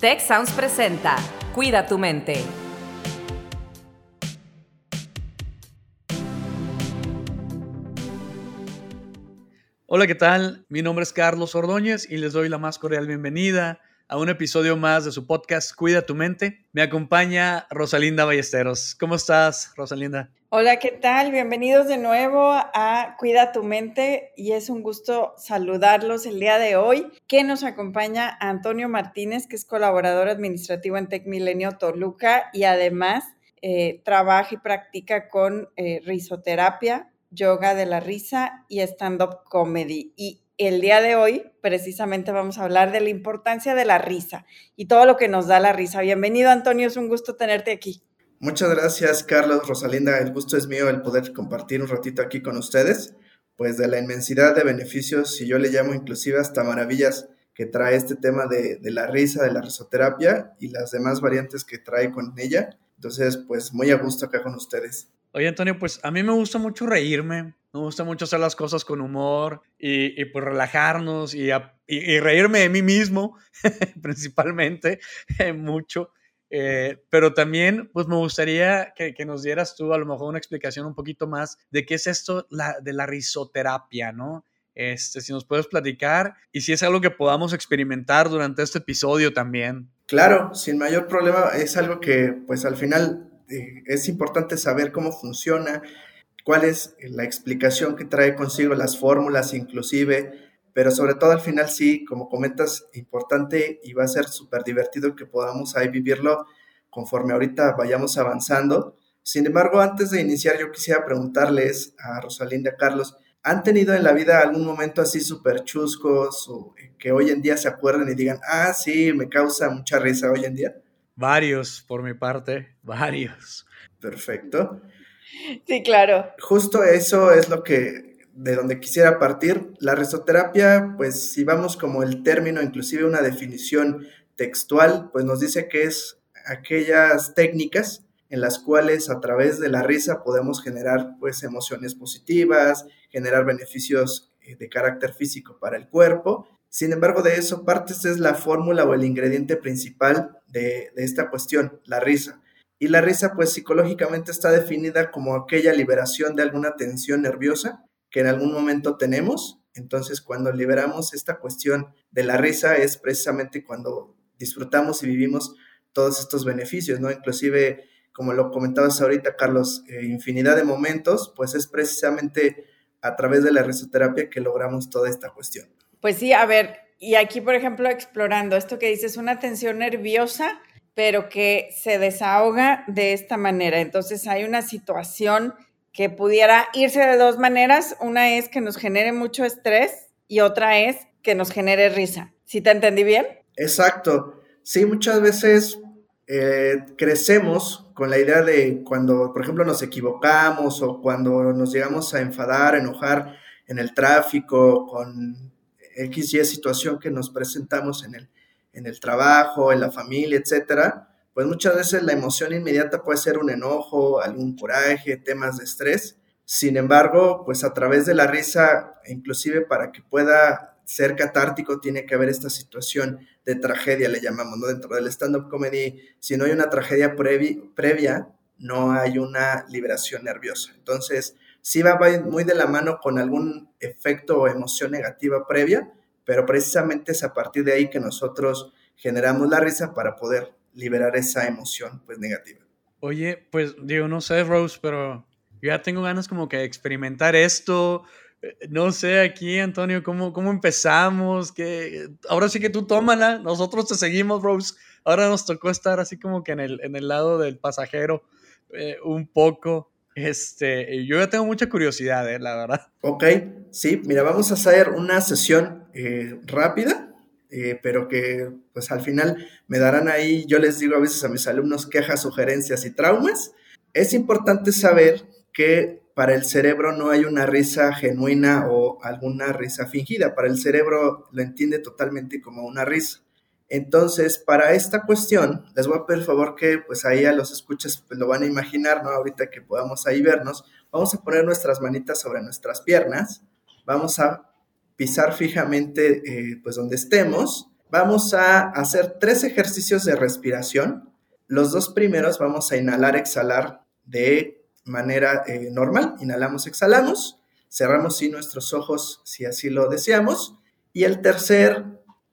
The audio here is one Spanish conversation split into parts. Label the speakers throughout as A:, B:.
A: Tech Sounds presenta Cuida tu mente.
B: Hola, ¿qué tal? Mi nombre es Carlos Ordóñez y les doy la más cordial bienvenida a un episodio más de su podcast Cuida tu mente. Me acompaña Rosalinda Ballesteros. ¿Cómo estás, Rosalinda?
C: Hola, ¿qué tal? Bienvenidos de nuevo a Cuida tu mente y es un gusto saludarlos el día de hoy, que nos acompaña Antonio Martínez, que es colaborador administrativo en Tech Milenio Toluca y además eh, trabaja y practica con eh, risoterapia, yoga de la risa y stand-up comedy. Y el día de hoy precisamente vamos a hablar de la importancia de la risa y todo lo que nos da la risa. Bienvenido, Antonio, es un gusto tenerte aquí.
D: Muchas gracias, Carlos, Rosalinda. El gusto es mío el poder compartir un ratito aquí con ustedes, pues de la inmensidad de beneficios, y yo le llamo inclusive hasta maravillas que trae este tema de, la risa, de la risoterapia y las demás variantes que trae con ella. Entonces, pues muy a gusto acá con ustedes.
B: Oye, Antonio, pues a mí me gusta mucho reírme, me gusta mucho hacer las cosas con humor y, pues relajarnos y, y, reírme de mí mismo, principalmente, mucho. Eh, pero también, pues me gustaría que, nos dieras tú a lo mejor una explicación un poquito más de qué es esto la, de la risoterapia, ¿no? Este, si nos puedes platicar y si es algo que podamos experimentar durante este episodio también.
D: Claro, sin mayor problema, es algo que pues al final eh, es importante saber cómo funciona, cuál es la explicación que trae consigo las fórmulas inclusive, pero sobre todo al final sí, como comentas, importante y va a ser súper divertido que podamos ahí vivirlo conforme ahorita vayamos avanzando. Sin embargo, antes de iniciar, yo quisiera preguntarles a Rosalinda Carlos, ¿han tenido en la vida algún momento así súper chuscos o que hoy en día se acuerden y digan, ah, sí, me causa mucha risa hoy en día?
B: Varios, por mi parte, varios.
D: Perfecto.
C: Sí, claro.
D: Justo eso es lo que de donde quisiera partir. La risoterapia, pues si vamos como el término, inclusive una definición textual, pues nos dice que es aquellas técnicas en las cuales a través de la risa podemos generar pues emociones positivas, generar beneficios eh, de carácter físico para el cuerpo. Sin embargo, de eso parte es la fórmula o el ingrediente principal de, de esta cuestión, la risa. Y la risa pues psicológicamente está definida como aquella liberación de alguna tensión nerviosa que en algún momento tenemos. Entonces, cuando liberamos esta cuestión de la risa es precisamente cuando disfrutamos y vivimos todos estos beneficios, ¿no? Inclusive, como lo comentabas ahorita, Carlos, eh, infinidad de momentos, pues es precisamente a través de la risoterapia que logramos toda esta cuestión.
C: Pues sí, a ver, y aquí, por ejemplo, explorando esto que dices, una tensión nerviosa, pero que se desahoga de esta manera. Entonces, hay una situación que pudiera irse de dos maneras. Una es que nos genere mucho estrés y otra es que nos genere risa. ¿Sí te entendí bien?
D: Exacto. Sí, muchas veces eh, crecemos con la idea de cuando, por ejemplo, nos equivocamos o cuando nos llegamos a enfadar, enojar en el tráfico, con X y situación que nos presentamos en el, en el trabajo, en la familia, etcétera pues muchas veces la emoción inmediata puede ser un enojo, algún coraje, temas de estrés. Sin embargo, pues a través de la risa, inclusive para que pueda ser catártico, tiene que haber esta situación de tragedia, le llamamos, ¿no? Dentro del stand-up comedy, si no hay una tragedia previa, no hay una liberación nerviosa. Entonces, sí va muy de la mano con algún efecto o emoción negativa previa, pero precisamente es a partir de ahí que nosotros generamos la risa para poder liberar esa emoción pues negativa.
B: Oye, pues digo, no sé, Rose, pero ya tengo ganas como que de experimentar esto. Eh, no sé aquí, Antonio, cómo, cómo empezamos. Que... Ahora sí que tú tómala, nosotros te seguimos, Rose. Ahora nos tocó estar así como que en el, en el lado del pasajero eh, un poco. Este, yo ya tengo mucha curiosidad, eh, la verdad.
D: Ok, sí, mira, vamos a hacer una sesión rápida eh, pero que pues al final me darán ahí, yo les digo a veces a mis alumnos quejas, sugerencias y traumas. Es importante saber que para el cerebro no hay una risa genuina o alguna risa fingida, para el cerebro lo entiende totalmente como una risa. Entonces, para esta cuestión, les voy a pedir el favor que pues ahí a los escuchas pues, lo van a imaginar, ¿no? Ahorita que podamos ahí vernos, vamos a poner nuestras manitas sobre nuestras piernas, vamos a pisar fijamente eh, pues donde estemos vamos a hacer tres ejercicios de respiración. Los dos primeros vamos a inhalar, exhalar de manera eh, normal. Inhalamos, exhalamos. Cerramos sí nuestros ojos si así lo deseamos. Y el tercer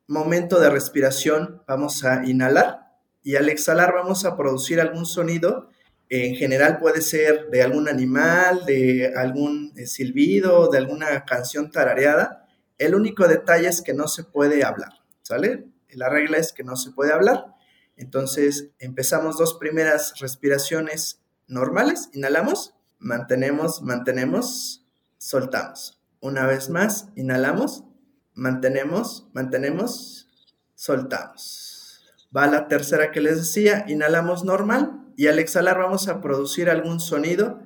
D: momento de respiración vamos a inhalar y al exhalar vamos a producir algún sonido. En general puede ser de algún animal, de algún eh, silbido, de alguna canción tarareada. El único detalle es que no se puede hablar, ¿sale? La regla es que no se puede hablar. Entonces empezamos dos primeras respiraciones normales. Inhalamos, mantenemos, mantenemos, soltamos. Una vez más, inhalamos, mantenemos, mantenemos, soltamos. Va la tercera que les decía, inhalamos normal y al exhalar vamos a producir algún sonido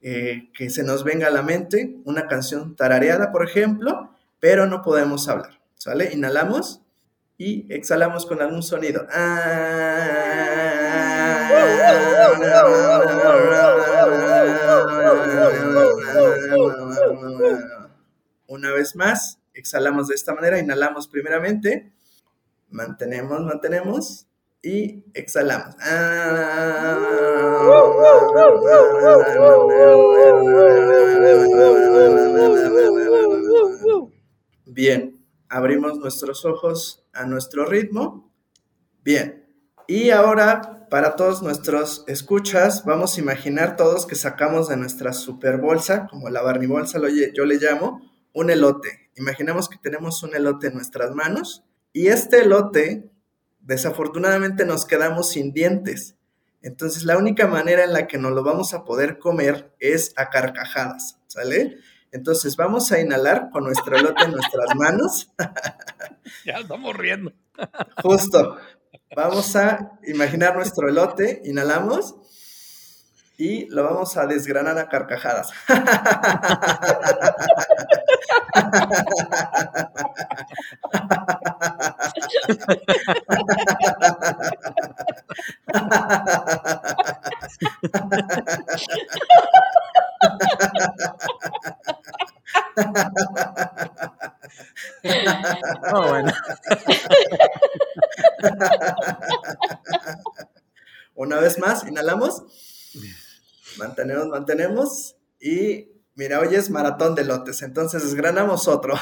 D: eh, que se nos venga a la mente, una canción tarareada, por ejemplo, pero no podemos hablar. ¿Sale? Inhalamos y exhalamos con algún sonido. Una vez más, exhalamos de esta manera, inhalamos primeramente, mantenemos, mantenemos y exhalamos. Bien, abrimos nuestros ojos a nuestro ritmo. Bien, y ahora para todos nuestros escuchas, vamos a imaginar todos que sacamos de nuestra super bolsa, como la Barney bolsa yo le llamo, un elote. Imaginemos que tenemos un elote en nuestras manos y este elote, desafortunadamente nos quedamos sin dientes. Entonces la única manera en la que nos lo vamos a poder comer es a carcajadas, ¿sale? Entonces vamos a inhalar con nuestro elote en nuestras manos.
B: ya estamos riendo.
D: Justo. Vamos a imaginar nuestro elote, inhalamos y lo vamos a desgranar a carcajadas.
B: Oh, bueno.
D: Una vez más, inhalamos. Mantenemos, mantenemos. Y mira, hoy es maratón de lotes, entonces desgranamos otro.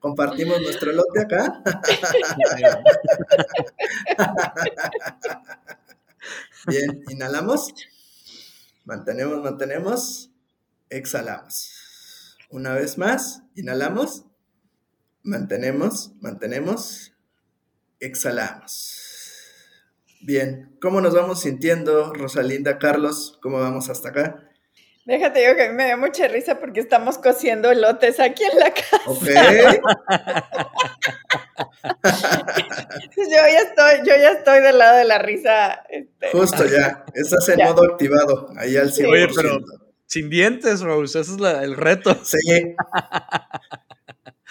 D: Compartimos nuestro lote acá. Bien, inhalamos. Mantenemos, mantenemos. Exhalamos. Una vez más, inhalamos. Mantenemos, mantenemos. Exhalamos. Bien, ¿cómo nos vamos sintiendo, Rosalinda, Carlos? ¿Cómo vamos hasta acá?
C: Déjate digo que a mí me dio mucha risa porque estamos cociendo lotes aquí en la casa.
D: Ok.
C: yo ya estoy, yo ya estoy del lado de la risa. Este.
D: Justo ya, estás en modo activado, ahí al 100%.
B: Oye, pero sin dientes, Rose, ese es el reto.
D: Sí.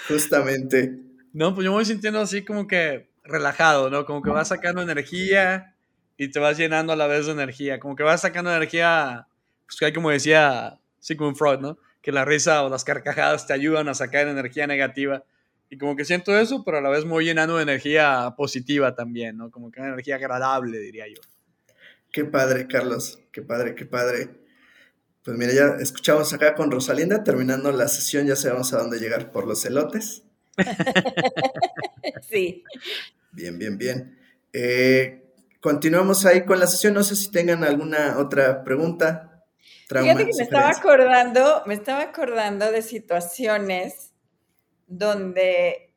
D: Justamente.
B: No, pues yo me voy sintiendo así como que relajado, ¿no? Como que vas sacando energía y te vas llenando a la vez de energía. Como que vas sacando energía, pues que hay como decía Sigmund Freud, ¿no? Que la risa o las carcajadas te ayudan a sacar energía negativa. Y como que siento eso, pero a la vez me voy llenando de energía positiva también, ¿no? Como que una energía agradable, diría yo.
D: Qué padre, Carlos. Qué padre, qué padre. Pues mira, ya escuchamos acá con Rosalinda, terminando la sesión, ya sabemos a dónde llegar por los elotes.
C: sí.
D: Bien, bien, bien. Eh, continuamos ahí con la sesión. No sé si tengan alguna otra pregunta.
C: Fíjate que me estaba acordando, me estaba acordando de situaciones donde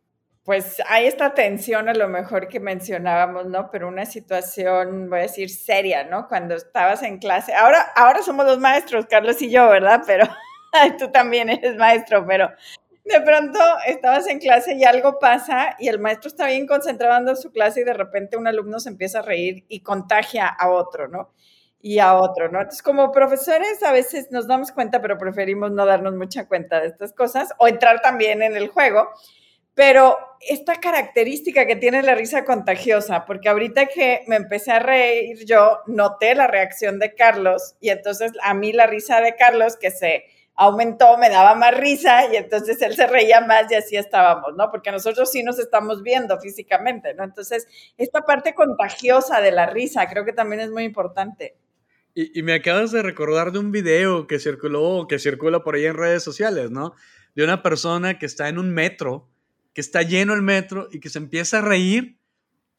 C: pues hay esta tensión a lo mejor que mencionábamos, ¿no? Pero una situación, voy a decir, seria, ¿no? Cuando estabas en clase. Ahora, ahora somos los maestros, Carlos y yo, ¿verdad? Pero tú también eres maestro, pero de pronto estabas en clase y algo pasa y el maestro está bien concentrado dando su clase y de repente un alumno se empieza a reír y contagia a otro, ¿no? Y a otro, ¿no? Entonces, como profesores a veces nos damos cuenta, pero preferimos no darnos mucha cuenta de estas cosas o entrar también en el juego. Pero esta característica que tiene la risa contagiosa, porque ahorita que me empecé a reír yo, noté la reacción de Carlos y entonces a mí la risa de Carlos que se aumentó, me daba más risa y entonces él se reía más y así estábamos, ¿no? Porque nosotros sí nos estamos viendo físicamente, ¿no? Entonces, esta parte contagiosa de la risa creo que también es muy importante.
B: Y, me acabas de recordar de un video que circuló, que circula por ahí en redes sociales, ¿no? De una persona que está en un metro, que está lleno el metro y que se empieza a reír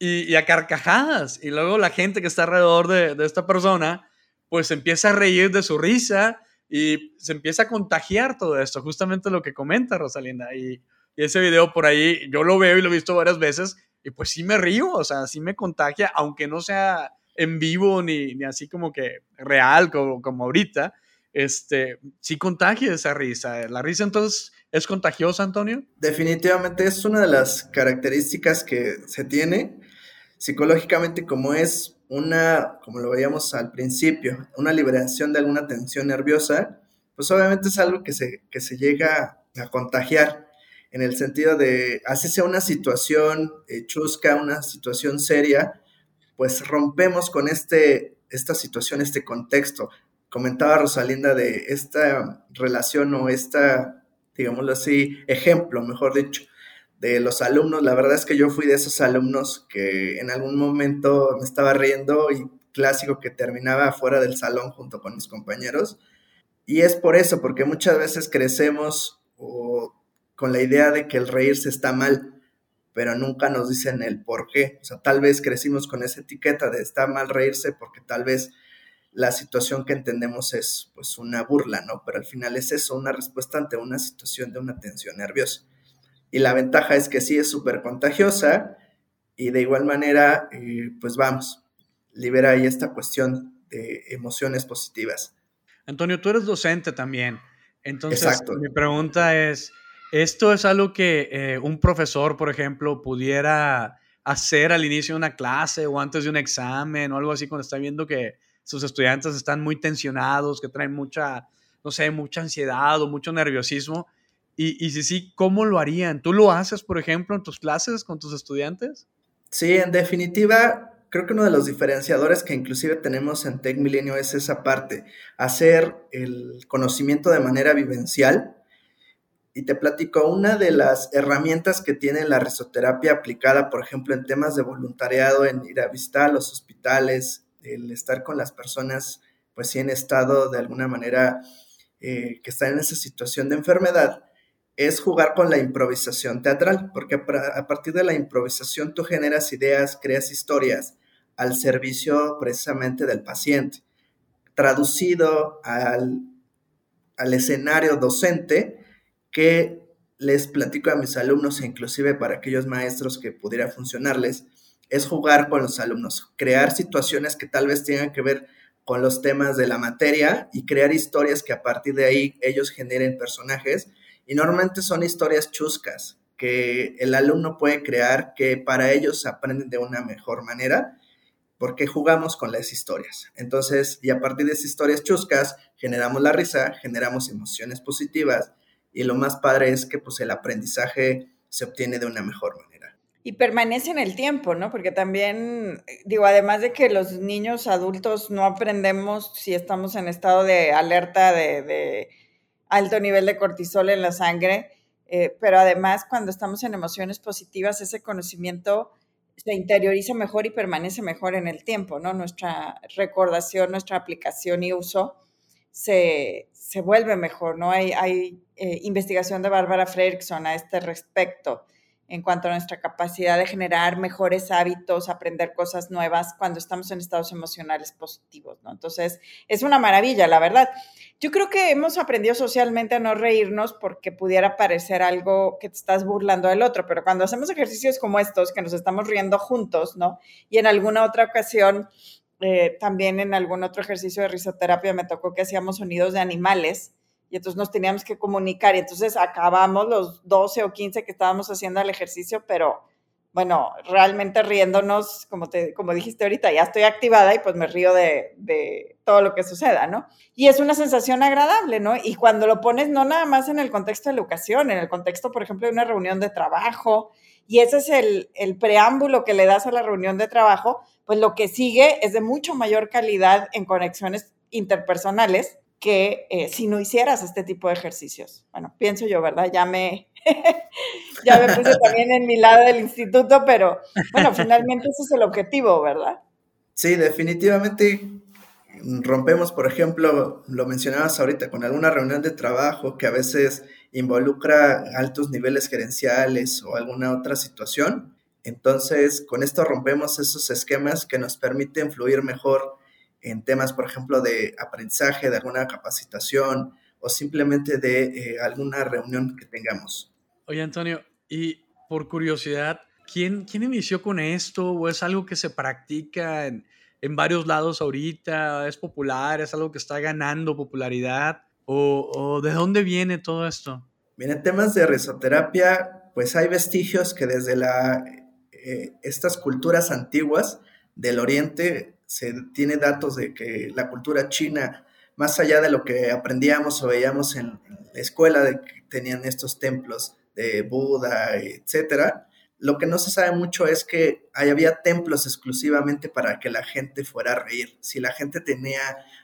B: y, a carcajadas. Y luego la gente que está alrededor de, esta persona, pues empieza a reír de su risa y se empieza a contagiar todo esto, justamente lo que comenta Rosalinda. Y, ese video por ahí, yo lo veo y lo he visto varias veces, y pues sí me río, o sea, sí me contagia, aunque no sea en vivo ni, ni así como que real, como, como ahorita, este, sí contagia esa risa. ¿La risa entonces es contagiosa, Antonio?
D: Definitivamente es una de las características que se tiene psicológicamente como es una, como lo veíamos al principio, una liberación de alguna tensión nerviosa, pues obviamente es algo que se, que se llega a contagiar en el sentido de, así sea una situación eh, chusca, una situación seria, pues rompemos con este, esta situación, este contexto. Comentaba Rosalinda de esta relación o esta, digámoslo así, ejemplo, mejor dicho, de los alumnos. La verdad es que yo fui de esos alumnos que en algún momento me estaba riendo y clásico que terminaba fuera del salón junto con mis compañeros. Y es por eso, porque muchas veces crecemos con la idea de que el reírse está mal, pero nunca nos dicen el por qué. O sea, tal vez crecimos con esa etiqueta de está mal reírse porque tal vez la situación que entendemos es pues una burla, ¿no? Pero al final es eso, una respuesta ante una situación de una tensión nerviosa. Y la ventaja es que sí es súper contagiosa y de igual manera, eh, pues vamos, libera ahí esta cuestión de emociones positivas.
B: Antonio, tú eres docente también. Entonces, mi pregunta es, ¿esto es algo que eh, un profesor, por ejemplo, pudiera hacer al inicio de una clase o antes de un examen o algo así cuando está viendo que sus estudiantes están muy tensionados, que traen mucha, no sé, mucha ansiedad o mucho nerviosismo? Y, y si sí, ¿cómo lo harían? ¿Tú lo haces, por ejemplo, en tus clases con tus estudiantes?
D: Sí, en definitiva, creo que uno de los diferenciadores que inclusive tenemos en Tech Milenio es esa parte, hacer el conocimiento de manera vivencial. Y te platico, una de las herramientas que tiene la risoterapia aplicada, por ejemplo, en temas de voluntariado, en ir a visitar los hospitales, el estar con las personas, pues sí, en estado de alguna manera eh, que están en esa situación de enfermedad, es jugar con la improvisación teatral, porque a partir de la improvisación tú generas ideas, creas historias al servicio precisamente del paciente, traducido al, al escenario docente que les platico a mis alumnos e inclusive para aquellos maestros que pudiera funcionarles, es jugar con los alumnos, crear situaciones que tal vez tengan que ver con los temas de la materia y crear historias que a partir de ahí ellos generen personajes y normalmente son historias chuscas que el alumno puede crear que para ellos aprenden de una mejor manera porque jugamos con las historias. Entonces, y a partir de esas historias chuscas, generamos la risa, generamos emociones positivas y lo más padre es que pues el aprendizaje se obtiene de una mejor manera.
C: Y permanece en el tiempo, ¿no? Porque también, digo, además de que los niños adultos no aprendemos si estamos en estado de alerta de alto nivel de cortisol en la sangre, eh, pero además cuando estamos en emociones positivas, ese conocimiento se interioriza mejor y permanece mejor en el tiempo, ¿no? Nuestra recordación, nuestra aplicación y uso se, vuelve mejor, ¿no? Hay, hay eh, investigación de Bárbara Fredrickson a este respecto en cuanto a nuestra capacidad de generar mejores hábitos, aprender cosas nuevas cuando estamos en estados emocionales positivos, ¿no? Entonces, es una maravilla, la verdad. Yo creo que hemos aprendido socialmente a no reírnos porque pudiera parecer algo que te estás burlando del otro, pero cuando hacemos ejercicios como estos, que nos estamos riendo juntos, ¿no? Y en alguna otra ocasión, eh, también en algún otro ejercicio de risoterapia me tocó que hacíamos sonidos de animales y entonces nos teníamos que comunicar y entonces acabamos los 12 o 15 que estábamos haciendo el ejercicio, pero bueno, realmente riéndonos, como, te, como dijiste ahorita, ya estoy activada y pues me río de, de, todo lo que suceda, ¿no? Y es una sensación agradable, ¿no? Y cuando lo pones no nada más en el contexto de educación, en el contexto, por ejemplo, de una reunión de trabajo, y ese es el, el preámbulo que le das a la reunión de trabajo, pues lo que sigue es de mucho mayor calidad en conexiones interpersonales que eh, si no hicieras este tipo de ejercicios. Bueno, pienso yo, ¿verdad? Ya me, ya me puse también en mi lado del instituto, pero bueno, finalmente ese es el objetivo, ¿verdad?
D: Sí, definitivamente rompemos, por ejemplo, lo mencionabas ahorita, con alguna reunión de trabajo que a veces involucra altos niveles gerenciales o alguna otra situación. Entonces, con esto rompemos esos esquemas que nos permiten fluir mejor en temas, por ejemplo, de aprendizaje, de alguna capacitación o simplemente de eh, alguna reunión que tengamos.
B: Oye, Antonio, y por curiosidad, ¿quién, quién inició con esto? ¿O es algo que se practica en, en varios lados ahorita? ¿Es popular? ¿Es algo que está ganando popularidad? ¿O, o de dónde viene todo esto?
D: En temas de risoterapia, pues hay vestigios que desde la, eh, estas culturas antiguas del Oriente se tiene datos de que la cultura china, más allá de lo que aprendíamos o veíamos en, la escuela, de que tenían estos templos de Buda, etcétera, lo que no se sabe mucho es que había templos exclusivamente para que la gente fuera a reír. Si la gente tenía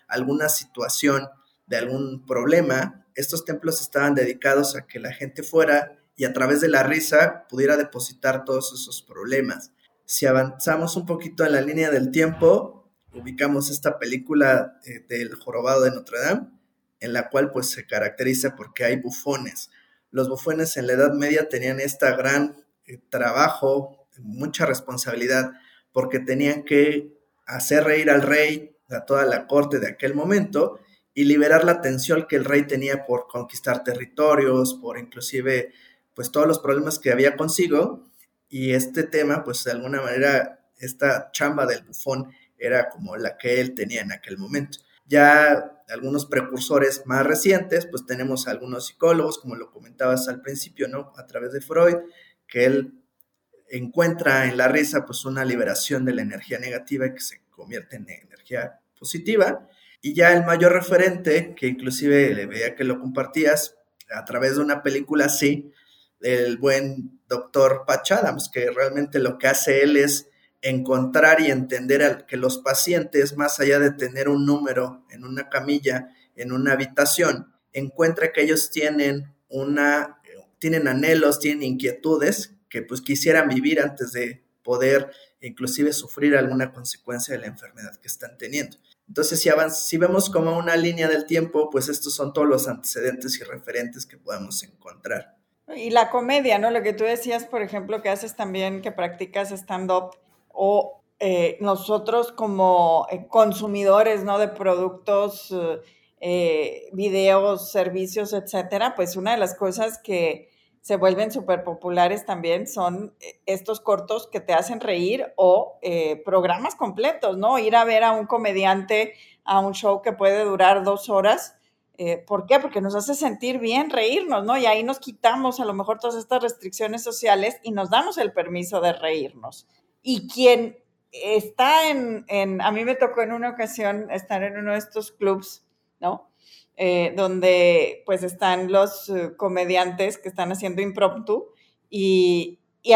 D: alguna situación de algún problema, estos templos estaban dedicados a que la gente fuera y a través de la risa pudiera depositar todos esos problemas. Si avanzamos un poquito en la línea del tiempo, ubicamos esta película eh, del jorobado de Notre Dame, en la cual pues se caracteriza porque hay bufones. Los bufones en la Edad Media tenían este gran eh, trabajo, mucha responsabilidad, porque tenían que hacer reír al rey, a toda la corte de aquel momento, y liberar la tensión que el rey tenía por conquistar territorios, por inclusive pues todos los problemas que había consigo, y este tema, pues de alguna manera, esta chamba del bufón era como la que él tenía en aquel momento. Ya algunos precursores más recientes, pues tenemos algunos psicólogos, como lo comentabas al principio, ¿no? A través de Freud, que él encuentra en la risa pues una liberación de la energía negativa que se convierte en energía positiva. Y ya el mayor referente, que inclusive le veía que lo compartías a través de una película así, el buen doctor Patch Adams, que realmente lo que hace él es encontrar y entender que los pacientes, más allá de tener un número en una camilla, en una habitación, encuentra que ellos tienen una, tienen anhelos, tienen inquietudes que pues quisieran vivir antes de poder inclusive sufrir alguna consecuencia de la enfermedad que están teniendo. Entonces, si, si vemos como una línea del tiempo, pues estos son todos los antecedentes y referentes que podemos encontrar.
C: Y la comedia, ¿no? Lo que tú decías, por ejemplo, que haces también, que practicas stand-up o eh, nosotros como eh, consumidores, ¿no? De productos, eh, videos, servicios, etcétera, pues una de las cosas que se vuelven súper populares también son estos cortos que te hacen reír o programas completos, ¿no? Ir a ver a un comediante a un show que puede durar dos horas eh, ¿Por qué? Porque nos hace sentir bien reírnos, ¿no? Y ahí nos quitamos a lo mejor todas estas restricciones sociales y nos damos el permiso de reírnos. Y quien está en, en a mí me tocó en una ocasión estar en uno de estos clubs, ¿no? Eh, donde pues están los eh, comediantes que están haciendo impromptu y, y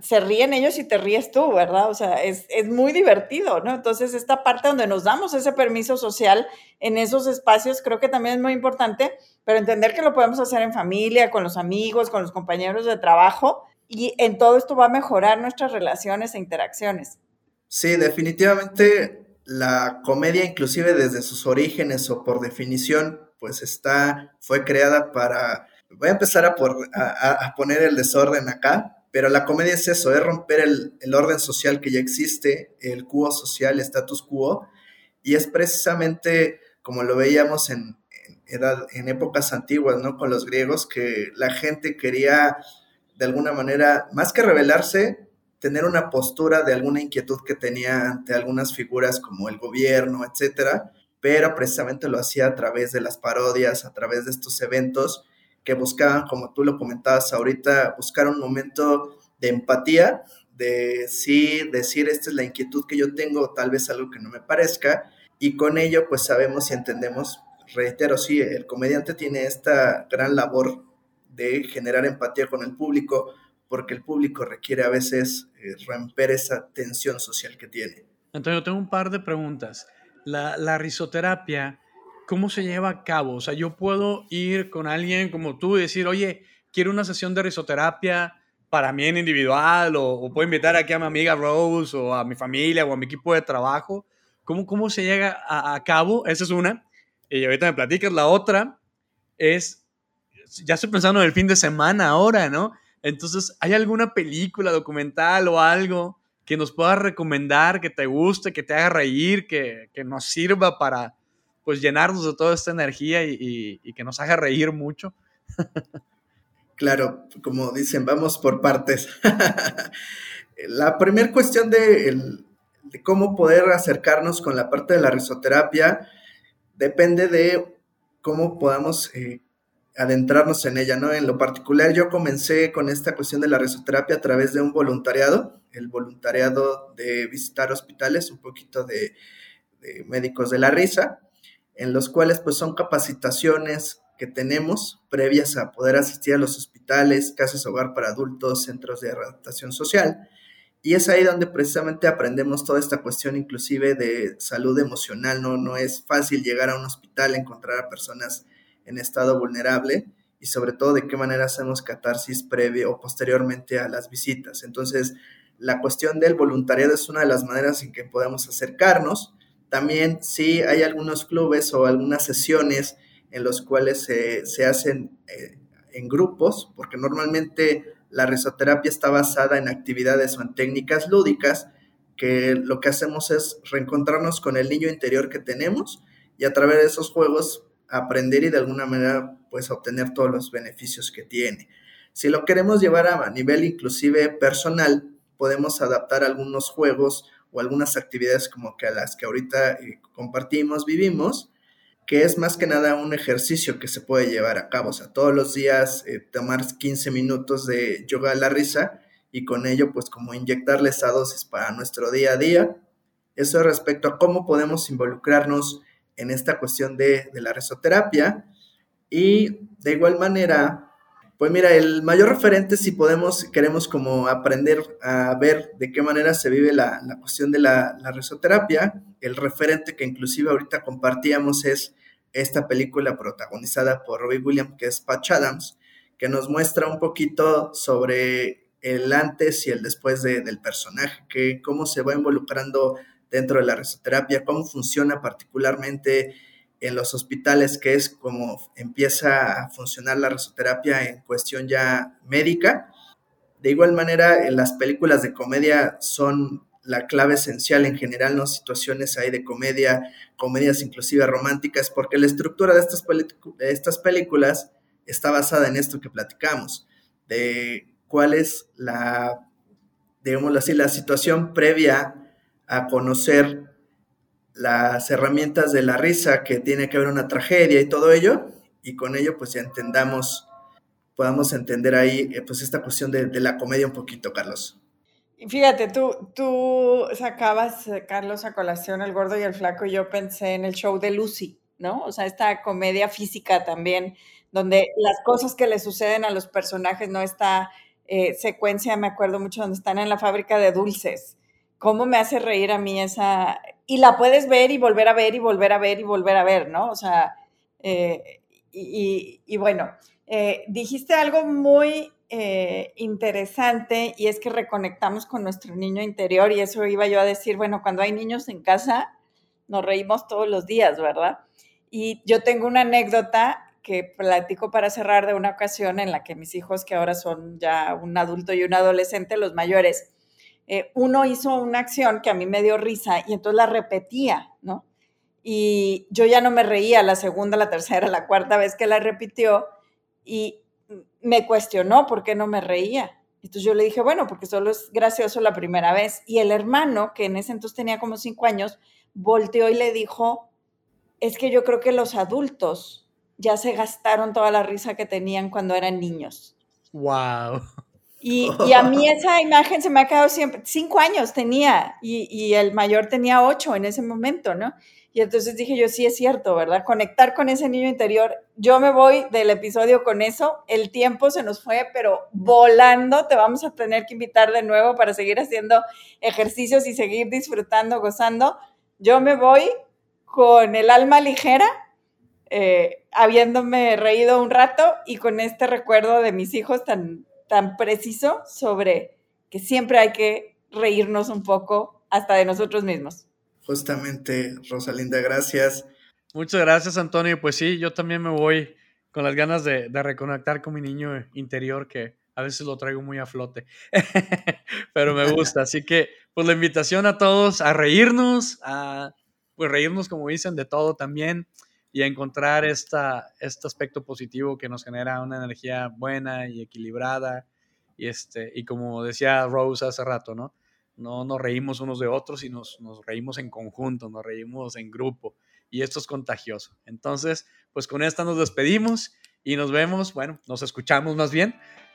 C: se ríen ellos y te ríes tú, ¿verdad? O sea, es, muy divertido, ¿no? Entonces, esta parte donde nos damos ese permiso social en esos espacios creo que también es muy importante, pero entender que lo podemos hacer en familia, con los amigos, con los compañeros de trabajo, y en todo esto va a mejorar nuestras relaciones e interacciones.
D: Sí, definitivamente la comedia, inclusive desde sus orígenes o por definición, pues está, fue creada para, voy a empezar a poner el desorden acá, pero la comedia es eso, es romper el, orden social que ya existe, el cuo social, el status quo, y es precisamente como lo veíamos en, en épocas antiguas, ¿no? Con los griegos, que la gente quería, de alguna manera, más que rebelarse, tener una postura de alguna inquietud que tenía ante algunas figuras como el gobierno, etcétera, pero precisamente lo hacía a través de las parodias, a través de estos eventos, que buscaban, como tú lo comentabas ahorita, buscar un momento de empatía, de sí decir, esta es la inquietud que yo tengo, tal vez algo que no me parezca, y con ello pues sabemos y entendemos, reitero, sí, el comediante tiene esta gran labor de generar empatía con el público, porque el público requiere a veces eh, romper esa tensión social que tiene.
B: Antonio, tengo un par de preguntas. La risoterapia ¿cómo se lleva a cabo? O sea, yo puedo ir con alguien como tú y decir, oye, quiero una sesión de risoterapia para mí en individual, o, puedo invitar aquí a mi amiga Rose, o a mi familia, o a mi equipo de trabajo. ¿Cómo, cómo se llega a, cabo? Esa es una. Y ahorita me platicas. La otra es, ya estoy pensando en el fin de semana ahora, ¿no? Entonces, ¿hay alguna película, documental o algo que nos puedas recomendar, que te guste, que te haga reír, que, que nos sirva para pues llenarnos de toda esta energía y, que nos haga reír mucho?
D: claro, como dicen, vamos por partes. la primera cuestión de, de, cómo poder acercarnos con la parte de la risoterapia depende de cómo podamos eh, adentrarnos en ella, ¿no? En lo particular, yo comencé con esta cuestión de la risoterapia a través de un voluntariado, el voluntariado de visitar hospitales, un poquito de, médicos de la risa, en los cuales pues son capacitaciones que tenemos previas a poder asistir a los hospitales, casas hogar para adultos, centros de adaptación social. Y es ahí donde precisamente aprendemos toda esta cuestión inclusive de salud emocional, ¿no? No es fácil llegar a un hospital, encontrar a personas en estado vulnerable y sobre todo de qué manera hacemos catarsis previo o posteriormente a las visitas. Entonces, la cuestión del voluntariado es una de las maneras en que podemos acercarnos. También sí hay algunos clubes o algunas sesiones en los cuales se, hacen eh, en grupos, porque normalmente la risoterapia está basada en actividades o en técnicas lúdicas, que lo que hacemos es reencontrarnos con el niño interior que tenemos y a través de esos juegos aprender y de alguna manera pues obtener todos los beneficios que tiene. Si lo queremos llevar a, nivel inclusive personal, podemos adaptar algunos juegos o algunas actividades como que a las que ahorita eh, compartimos, vivimos, que es más que nada un ejercicio que se puede llevar a cabo. O sea, todos los días eh, tomar 15 minutos de yoga a la risa y con ello pues como inyectarle esa dosis para nuestro día a día. Eso respecto a cómo podemos involucrarnos en esta cuestión de, la risoterapia. Y de igual manera, pues mira, el mayor referente si podemos, queremos como aprender a ver de qué manera se vive la, cuestión de la, la, el referente que inclusive ahorita compartíamos es esta película protagonizada por Robbie Williams, que es Patch Adams, que nos muestra un poquito sobre el antes y el después del personaje, que cómo se va involucrando dentro de la risoterapia, cómo funciona particularmente en los hospitales, que es como empieza a funcionar la risoterapia en cuestión ya médica. De igual manera, en las películas de comedia son la clave esencial en general, ¿no? Situaciones ahí de comedia, comedias inclusive románticas, porque la estructura de estas, de estas películas está basada en esto que platicamos, de cuál es la, digámoslo así, la situación previa a conocer las herramientas de la risa, que tiene que haber una tragedia y todo ello, y con ello pues entendamos, podamos entender ahí eh, pues esta cuestión de, la comedia un poquito, Carlos.
C: Fíjate, tú, tú sacabas, eh, Carlos, a colación El Gordo y el Flaco, y yo pensé en el show de Lucy, ¿no? O sea, esta comedia física también, donde las cosas que le suceden a los personajes, ¿no? Esta eh, secuencia, me acuerdo mucho, donde están en la fábrica de dulces, cómo me hace reír a mí esa, y la puedes ver y volver a ver y volver a ver y volver a ver, ¿no? O sea, eh, y, bueno, eh, dijiste algo muy eh, interesante y es que reconectamos con nuestro niño interior y eso iba yo a decir, bueno, cuando hay niños en casa, nos reímos todos los días, ¿verdad? Y yo tengo una anécdota que platico para cerrar de una ocasión en la que mis hijos, que ahora son ya un adulto y un adolescente, los mayores, eh, uno hizo una acción que a mí me dio risa y entonces la repetía, ¿no? Y yo ya no me reía la segunda, la tercera, la cuarta vez que la repitió y me cuestionó por qué no me reía. Entonces yo le dije, bueno, porque solo es gracioso la primera vez. Y el hermano, que en ese entonces tenía como cinco años, volteó y le dijo, es que yo creo que los adultos ya se gastaron toda la risa que tenían cuando eran niños.
B: Wow.
C: Y, a mí esa imagen se me ha quedado siempre, cinco años tenía y, el mayor tenía ocho en ese momento, ¿no? Y entonces dije yo, sí es cierto, ¿verdad? Conectar con ese niño interior. Yo me voy del episodio con eso, el tiempo se nos fue, pero volando, te vamos a tener que invitar de nuevo para seguir haciendo ejercicios y seguir disfrutando, gozando. Yo me voy con el alma ligera eh, habiéndome reído un rato y con este recuerdo de mis hijos tan, tan preciso sobre que siempre hay que reírnos un poco hasta de nosotros mismos.
D: Justamente, Rosalinda, gracias.
B: Muchas gracias, Antonio. Pues sí, yo también me voy con las ganas de, de reconectar con mi niño interior que a veces lo traigo muy a flote, pero me gusta. Así que, pues la invitación a todos a reírnos, a pues reírnos, como dicen, de todo también y encontrar esta, este aspecto positivo que nos genera una energía buena y equilibrada. Y, este, y como decía Rose hace rato, ¿no? No nos reímos unos de otros y nos, nos reímos en conjunto, nos reímos en grupo. Y esto es contagioso. Entonces, pues con esta nos despedimos y nos vemos, bueno, nos escuchamos más bien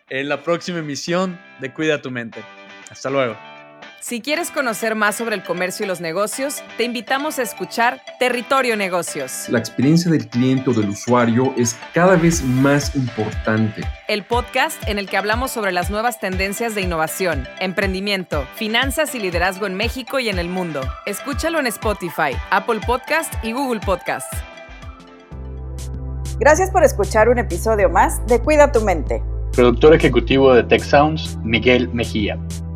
B: en la próxima emisión de Cuida tu mente. Hasta luego.
A: Si quieres conocer más sobre el comercio y los negocios, te invitamos a escuchar Territorio Negocios.
E: La experiencia del cliente o del usuario es cada vez más importante.
A: El podcast en el que hablamos sobre las nuevas tendencias de innovación, emprendimiento, finanzas y liderazgo en México y en el mundo. Escúchalo en Spotify, Apple Podcast y Google Podcast.
C: Gracias por escuchar un episodio más de Cuida tu mente.
F: Productor ejecutivo de Tech Sounds, Miguel Mejía.